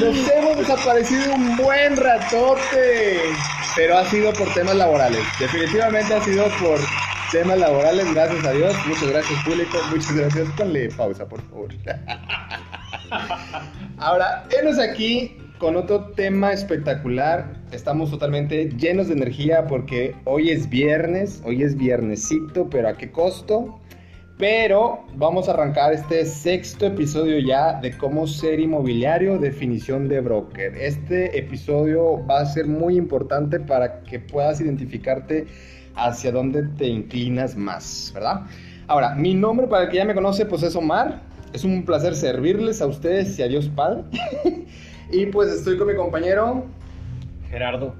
Nos hemos desaparecido un buen ratote, pero ha sido por temas laborales. Definitivamente ha sido por temas laborales, gracias a Dios. Muchas gracias, público. Muchas gracias. Ponle pausa, por favor. Ahora, enos aquí con otro tema espectacular. Estamos totalmente llenos de energía porque hoy es viernes, hoy es viernesito, pero ¿a qué costo? Pero vamos a arrancar este sexto episodio ya de cómo ser inmobiliario, definición de broker. Este episodio va a ser muy importante para que puedas identificarte hacia dónde te inclinas más, ¿verdad? Ahora, mi nombre para el que ya me conoce pues es Omar. Es un placer servirles a ustedes y a Dios Padre. y pues estoy con mi compañero Gerardo.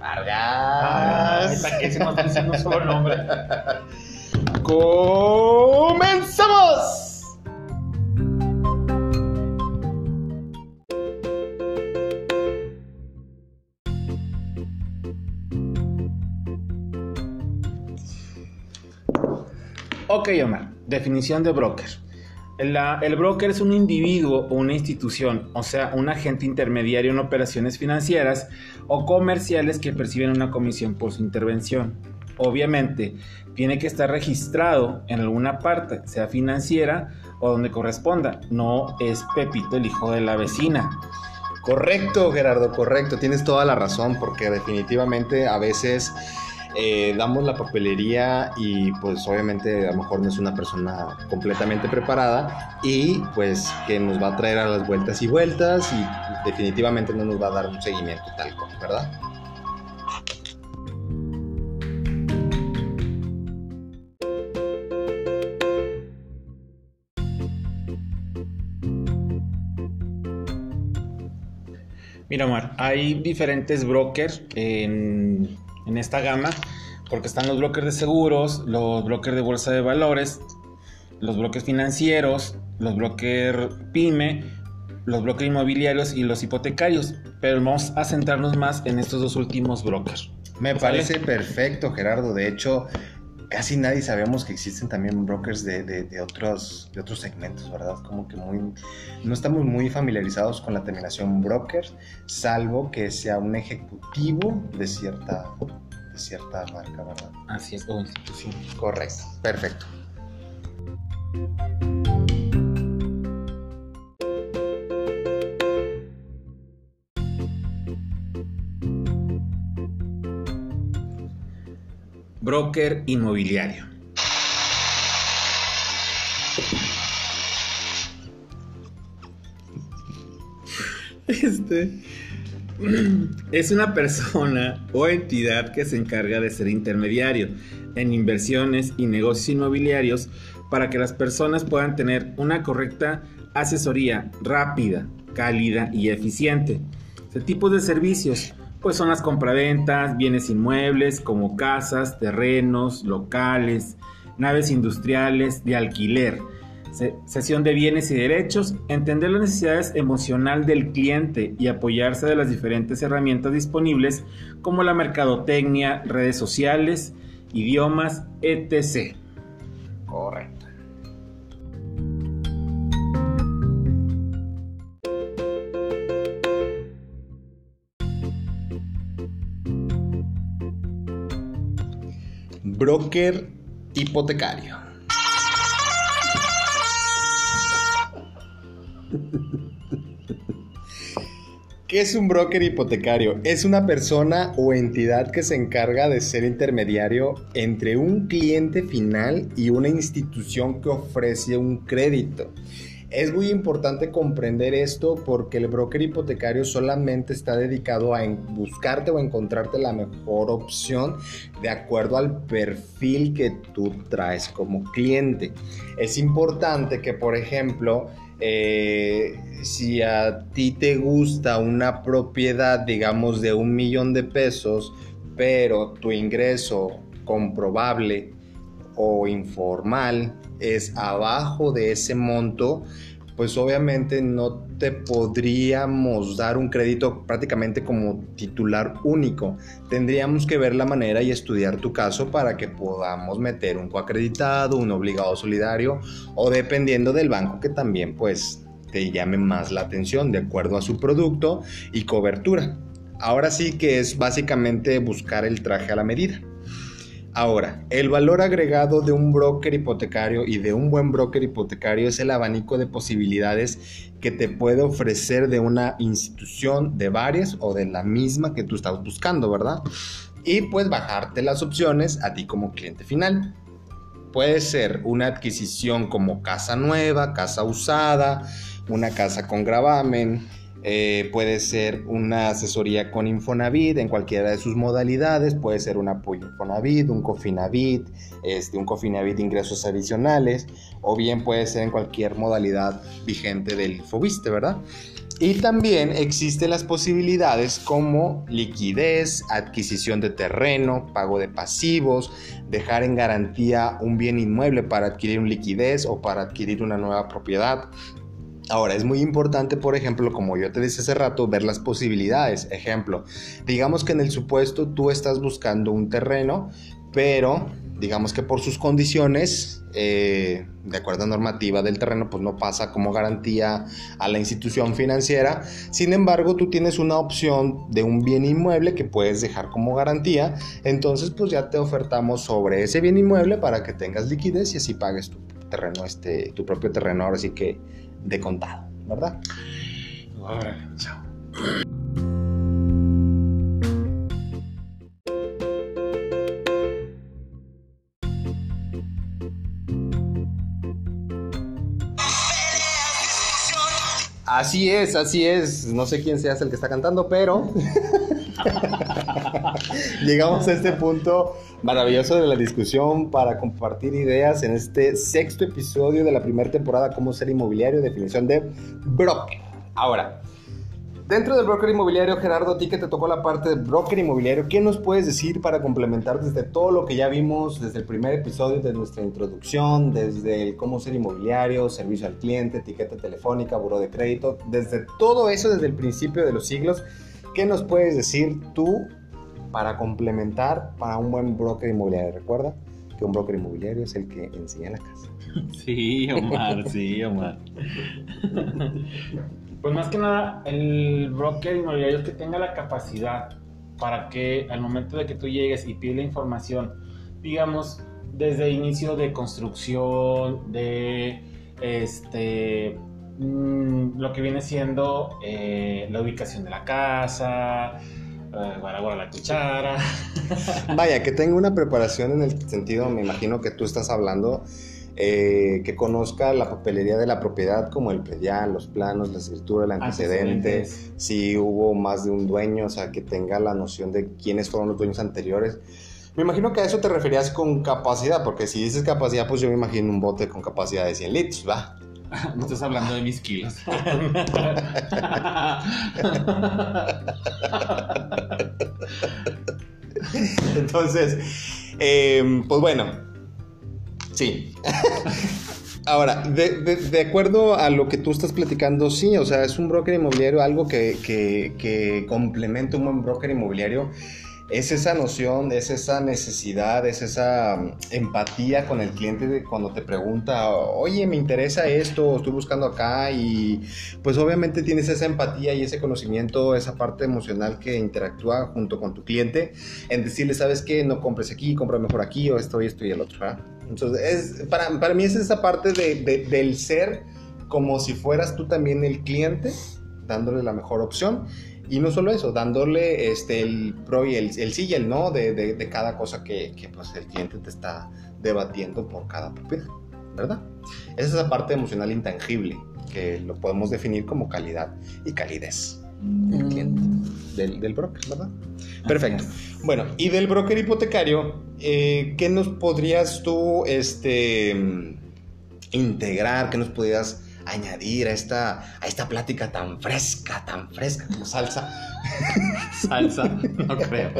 Vargas. Ay, que se nos solo nombre. ¡Comenzamos! Ok, Omar. Definición de broker. El broker es un individuo o una institución, o sea, un agente intermediario en operaciones financieras o comerciales que perciben una comisión por su intervención. Obviamente, tiene que estar registrado en alguna parte, sea financiera o donde corresponda. No es Pepito el hijo de la vecina. Correcto, Gerardo, correcto. Tienes toda la razón, porque definitivamente a veces eh, damos la papelería y pues obviamente a lo mejor no es una persona completamente preparada y pues que nos va a traer a las vueltas y vueltas y definitivamente no nos va a dar un seguimiento tal cual, ¿verdad? Mira, Omar, hay diferentes brokers en, en esta gama, porque están los brokers de seguros, los brokers de bolsa de valores, los brokers financieros, los brokers pyme, los brokers inmobiliarios y los hipotecarios. Pero vamos a centrarnos más en estos dos últimos brokers. Me ¿Sale? parece perfecto, Gerardo. De hecho, casi nadie sabemos que existen también brokers de, de- de otros, de otros segmentos, ¿verdad? Como que muy, no estamos muy familiarizados con la terminación broker, salvo que sea un ejecutivo de cierta, de cierta marca, ¿verdad? Así es, o institución. Correcto, perfecto. Broker inmobiliario. Este es una persona o entidad que se encarga de ser intermediario en inversiones y negocios inmobiliarios para que las personas puedan tener una correcta asesoría rápida, cálida y eficiente. Este tipo de servicios pues son las compraventas, bienes inmuebles como casas, terrenos, locales, naves industriales de alquiler, cesión de bienes y derechos, entender las necesidades emocional del cliente y apoyarse de las diferentes herramientas disponibles como la mercadotecnia, redes sociales, idiomas, etc. Correcto. Broker hipotecario. ¿Qué es un broker hipotecario? Es una persona o entidad que se encarga de ser intermediario entre un cliente final y una institución que ofrece un crédito. Es muy importante comprender esto porque el broker hipotecario solamente está dedicado a buscarte o encontrarte la mejor opción de acuerdo al perfil que tú traes como cliente. Es importante que, por ejemplo, eh, si a ti te gusta una propiedad, digamos, de un millón de pesos, pero tu ingreso comprobable o informal es abajo de ese monto, pues obviamente no te podríamos dar un crédito prácticamente como titular único. Tendríamos que ver la manera y estudiar tu caso para que podamos meter un coacreditado, un obligado solidario o dependiendo del banco que también pues te llame más la atención de acuerdo a su producto y cobertura. Ahora sí que es básicamente buscar el traje a la medida. Ahora, el valor agregado de un broker hipotecario y de un buen broker hipotecario es el abanico de posibilidades que te puede ofrecer de una institución, de varias o de la misma que tú estás buscando, ¿verdad? Y pues bajarte las opciones a ti como cliente final. Puede ser una adquisición como casa nueva, casa usada, una casa con gravamen, eh, puede ser una asesoría con Infonavit en cualquiera de sus modalidades, puede ser un apoyo Infonavit, un Cofinavit, este, un Cofinavit de ingresos adicionales, o bien puede ser en cualquier modalidad vigente del Fobiste, ¿verdad? Y también existen las posibilidades como liquidez, adquisición de terreno, pago de pasivos, dejar en garantía un bien inmueble para adquirir un liquidez o para adquirir una nueva propiedad, Ahora, es muy importante, por ejemplo, como yo te decía hace rato, ver las posibilidades. Ejemplo, digamos que en el supuesto tú estás buscando un terreno, pero digamos que por sus condiciones, eh, de acuerdo a normativa del terreno, pues no pasa como garantía a la institución financiera. Sin embargo, tú tienes una opción de un bien inmueble que puedes dejar como garantía. Entonces, pues ya te ofertamos sobre ese bien inmueble para que tengas liquidez y así pagues tu terreno, este, tu propio terreno. Ahora sí que de contado, ¿verdad? chao. Así es, así es. No sé quién sea el que está cantando, pero llegamos a este punto maravilloso de la discusión para compartir ideas en este sexto episodio de la primera temporada como ser inmobiliario, definición de broker. Ahora, dentro del broker inmobiliario, Gerardo, a ti que te tocó la parte de broker inmobiliario, ¿qué nos puedes decir para complementar desde todo lo que ya vimos desde el primer episodio de nuestra introducción, desde el cómo ser inmobiliario, servicio al cliente, etiqueta telefónica, buro de crédito, desde todo eso desde el principio de los siglos? ¿Qué nos puedes decir tú para complementar para un buen broker inmobiliario. Recuerda que un broker inmobiliario es el que enseña la casa. Sí, Omar, sí, Omar. Pues más que nada, el broker inmobiliario es que tenga la capacidad para que al momento de que tú llegues y pides la información, digamos, desde inicio de construcción, de este mm, lo que viene siendo eh, la ubicación de la casa, para la cuchara. Vaya, que tenga una preparación en el sentido, me imagino que tú estás hablando, eh, que conozca la papelería de la propiedad como el predial, los planos, la escritura, el antecedente, si hubo más de un dueño, o sea, que tenga la noción de quiénes fueron los dueños anteriores. Me imagino que a eso te referías con capacidad, porque si dices capacidad, pues yo me imagino un bote con capacidad de 100 litros, ¿va? No estás hablando de mis kilos. Entonces, em, pues bueno, sí. Ahora, de, acuerdo a lo que tú estás platicando, sí, o sea, es un broker inmobiliario, algo que, que, que complementa un buen broker inmobiliario es esa noción, es esa necesidad, es esa mm, empatía con el cliente cuando te pregunta, oye, me interesa esto, estoy buscando acá y pues obviamente tienes esa empatía y ese conocimiento, esa parte emocional que interactúa junto con tu cliente en decirle, sabes qué, no compres aquí, compra mejor aquí o esto y esto y el otro. Entonces, es, para, para, mí es esa parte de, del ser como si fueras tú también el cliente, dándole la mejor opción y no solo eso, dándole este, el pro y el, el sí y el no de, de, cada cosa que, que, pues, el cliente te está debatiendo por cada propiedad, ¿verdad? Esa es esa parte emocional intangible que lo podemos definir como calidad y calidez del cliente, del, del broker, ¿verdad? Perfecto. Bueno, y del broker hipotecario, eh, ¿qué nos podrías tú este, integrar? ¿Qué nos podrías añadir a esta, a esta plática tan fresca, tan fresca como salsa. salsa, no creo.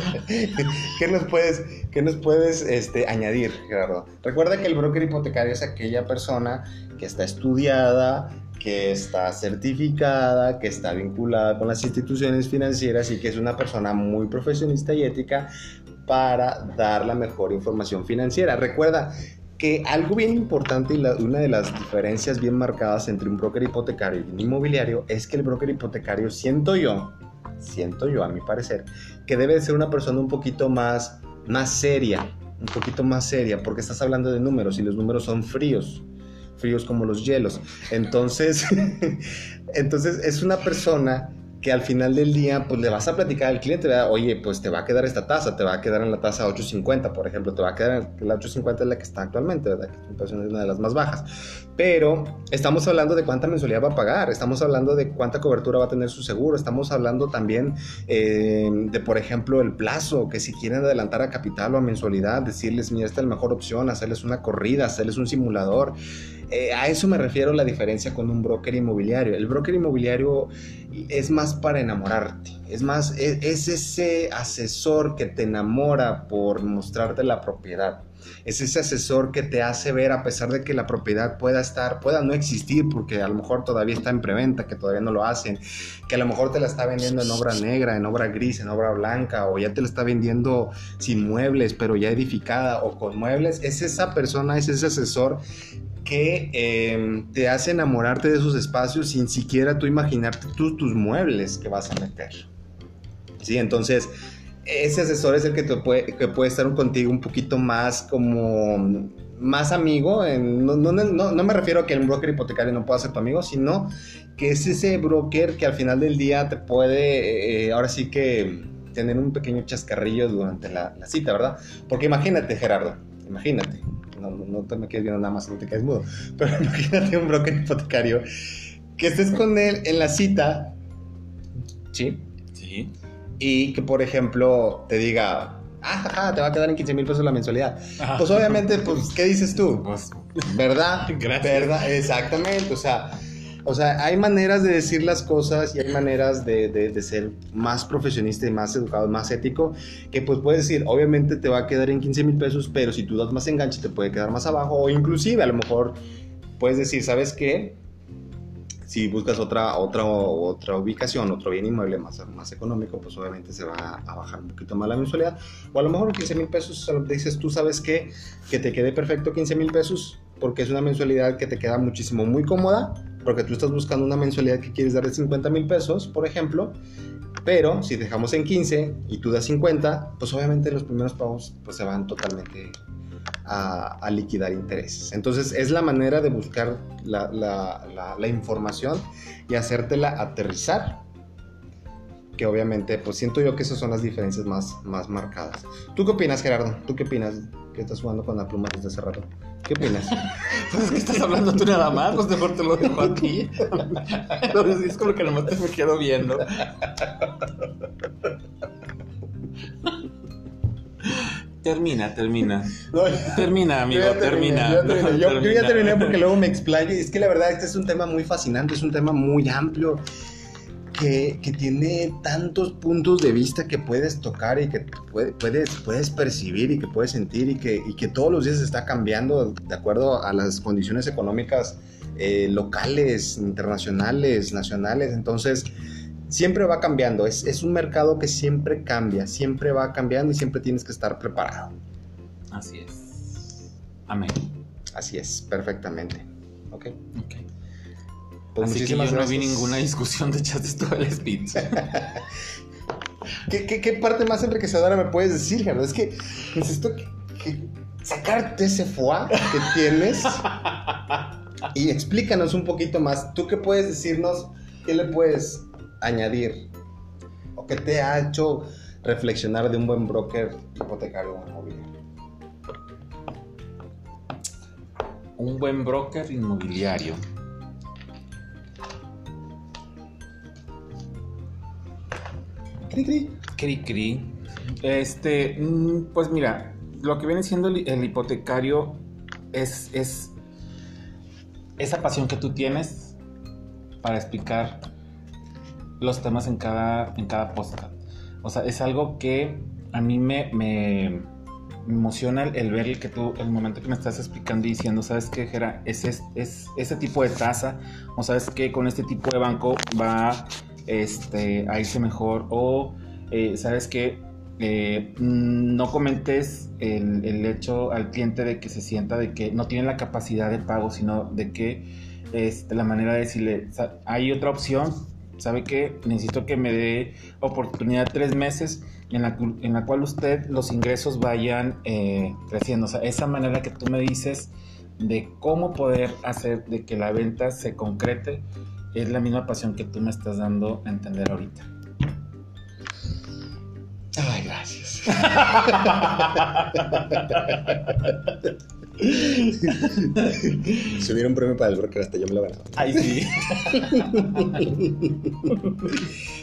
¿Qué nos puedes, qué nos puedes este, añadir, Gerardo? Recuerda que el broker hipotecario es aquella persona que está estudiada, que está certificada, que está vinculada con las instituciones financieras y que es una persona muy profesionista y ética para dar la mejor información financiera. Recuerda, que algo bien importante y una de las diferencias bien marcadas entre un broker hipotecario y un inmobiliario es que el broker hipotecario, siento yo, siento yo a mi parecer, que debe ser una persona un poquito más, más seria, un poquito más seria, porque estás hablando de números y los números son fríos, fríos como los hielos. Entonces, entonces es una persona que al final del día, pues le vas a platicar al cliente, ¿verdad? oye, pues te va a quedar esta tasa, te va a quedar en la tasa 850, por ejemplo, te va a quedar en la 850 es la que está actualmente, ¿verdad? Que es una de las más bajas. Pero estamos hablando de cuánta mensualidad va a pagar, estamos hablando de cuánta cobertura va a tener su seguro, estamos hablando también eh, de, por ejemplo, el plazo, que si quieren adelantar a capital o a mensualidad, decirles, mira, esta es la mejor opción, hacerles una corrida, hacerles un simulador. Eh, a eso me refiero la diferencia con un broker inmobiliario. El broker inmobiliario es más para enamorarte, es más, e, es, ese asesor que te enamora por mostrarte la propiedad. Es ese asesor que te hace ver, a pesar de que la propiedad pueda estar, pueda no existir, porque a lo mejor todavía está en preventa, que todavía no lo hacen, que a lo mejor te la está vendiendo en obra negra, en obra gris, en obra blanca, o ya te la está vendiendo sin muebles, pero ya edificada o con muebles. Es esa persona, es ese asesor que em, te hace enamorarte de esos espacios sin siquiera tú imaginarte tus muebles que vas a meter. Sí, entonces ese asesor es el que, te puede, que puede estar contigo un poquito más como más amigo. no, no, no, no, me refiero a que el broker hipotecario no pueda ser tu amigo, sino que es ese broker que al final del día te puede, eh, ahora sí que tener un pequeño chascarrillo durante la, cita, ¿verdad? Porque imagínate, Gerardo, imagínate, no, no te me quedes viendo nada más, no te quedes mudo. Pero imagínate un broker hipotecario que estés con él en la cita, ¿sí? Sí. Y que, por ejemplo, te diga, ah, te va a quedar en 15 mil pesos la mensualidad. Pues obviamente, pues, ¿qué dices tú? Pues, ¿verdad? Gracias. ¿Verdad? Exactamente, o sea o sea, hay maneras de decir las cosas y hay maneras de, de, ser más profesionista y más educado, más ético, que pues puedes decir, obviamente te va a quedar en 15 mil pesos, pero si tú das más enganche te puede quedar más abajo, o inclusive a lo mejor puedes decir, ¿sabes qué? Si buscas otra, otra, otra ubicación, otro bien inmueble más, más económico, pues obviamente se va a bajar un poquito más la mensualidad. O a lo mejor 15 mil pesos, dices tú, ¿sabes qué? Que te quede perfecto 15 mil pesos, porque es una mensualidad que te queda muchísimo, muy cómoda, porque tú estás buscando una mensualidad que quieres dar de 50 mil pesos, por ejemplo, pero si dejamos en 15 y tú das 50, pues obviamente los primeros pagos pues, se van totalmente a, liquidar intereses. Entonces es la manera de buscar la, la, la, información y hacértela aterrizar que obviamente, pues siento yo que esas son las diferencias más, más marcadas. ¿Tú qué opinas, Gerardo? ¿Tú qué opinas? Que estás jugando con la pluma desde hace rato. ¿Qué opinas? pues es que estás hablando tú nada más, pues mejor te lo dejo aquí. es como que nomás te me quedo viendo. Termina, termina. termina, amigo, termina. Yo, ya terminé porque luego me explayo. Es que la verdad, este es un tema muy fascinante, es un tema muy amplio que, tiene tantos puntos de vista que puedes tocar y que puedes, puedes percibir y que puedes sentir y que, que todos los días está cambiando de acuerdo a las condiciones económicas eh, locales, internacionales, nacionales. Entonces, siempre va cambiando. Es, es un mercado que siempre cambia, siempre va cambiando y siempre tienes que estar preparado. Así es. Amén. Así es, perfectamente. Ok. Ok. Pues Así que yo no vi ninguna discusión de chat todo el speech. ¿Qué, ¿Qué, parte más enriquecedora me puedes decir, Gerardo? Es que necesito que, sacarte ese foie que tienes y explícanos un poquito más. ¿Tú qué puedes decirnos? ¿Qué le puedes añadir? ¿O qué te ha hecho reflexionar de un buen broker hipotecario inmobiliario? Un buen broker inmobiliario. Cri, cri. Cri, Este, mm, pues mira, lo que viene siendo el, hipotecario es, es esa pasión que tú tienes para explicar los temas en cada, en cada. O sea, es algo que a mí me, me, emociona el, ver el que tú, el momento que me estás explicando y diciendo, ¿sabes qué, Jera? Es, es, es ese tipo de tasa, o sabes que con este tipo de banco va este, a irse mejor o, eh, ¿sabes qué? eh, no comentes el, el, hecho al cliente de que se sienta de que no tiene la capacidad de pago, sino de que este, la manera de decirle, hay otra opción, ¿sabe qué? Necesito que me dé oportunidad tres meses en la, en la cual usted los ingresos vayan eh, creciendo. O sea, esa manera que tú me dices de cómo poder hacer de que la venta se concrete es la misma pasión que tú me estás dando a entender ahorita. Ay, gracias. Si hubiera un premio para el broker, hasta yo me lo ganaba. Ay, sí.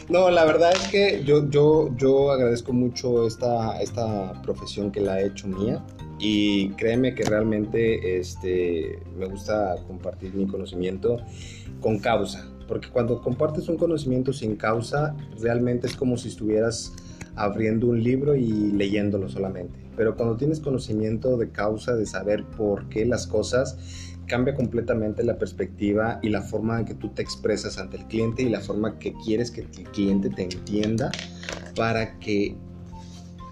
no, la verdad es que yo, yo, yo agradezco mucho esta, esta profesión que la ha hecho mía. Y créeme que realmente este, me gusta compartir mi conocimiento con causa. Porque cuando compartes un conocimiento sin causa, realmente es como si estuvieras abriendo un libro y leyéndolo solamente. Pero cuando tienes conocimiento de causa, de saber por qué las cosas, cambia completamente la perspectiva y la forma en que tú te expresas ante el cliente y la forma que quieres que el cliente te entienda para que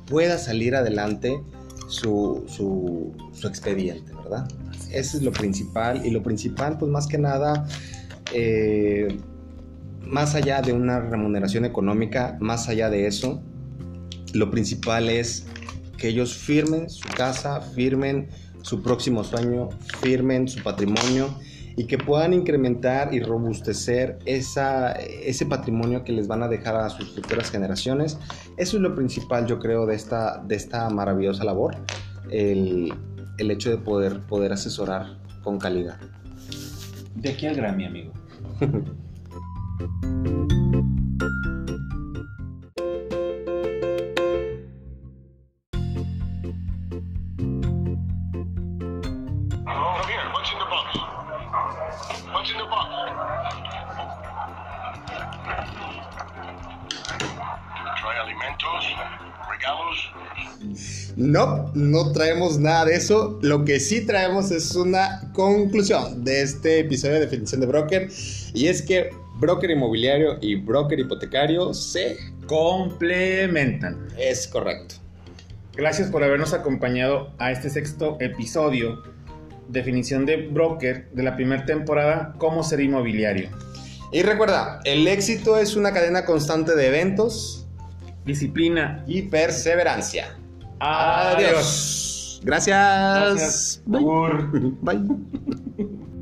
pueda salir adelante su, su, expediente, ¿verdad? Eso es lo principal y lo principal, pues más que nada, eh, más allá de una remuneración económica, más allá de eso, lo principal es que ellos firmen su casa, firmen su próximo sueño, firmen su patrimonio y que puedan incrementar y robustecer ese patrimonio que les van a dejar a sus futuras generaciones. Eso es lo principal, yo creo, de esta, maravillosa labor, el, el hecho de poder, poder asesorar con calidad. De aquí al Grammy, amigo. no traemos nada de eso. Lo que sí traemos es una conclusión de este episodio de definición de broker. Y es que broker inmobiliario y broker hipotecario se complementan. Es correcto. Gracias por habernos acompañado a este sexto episodio. Definición de broker de la primera temporada, cómo ser inmobiliario. Y recuerda, el éxito es una cadena constante de eventos, disciplina y perseverancia. Adiós. Gracias. Gracias. Bye. Bye.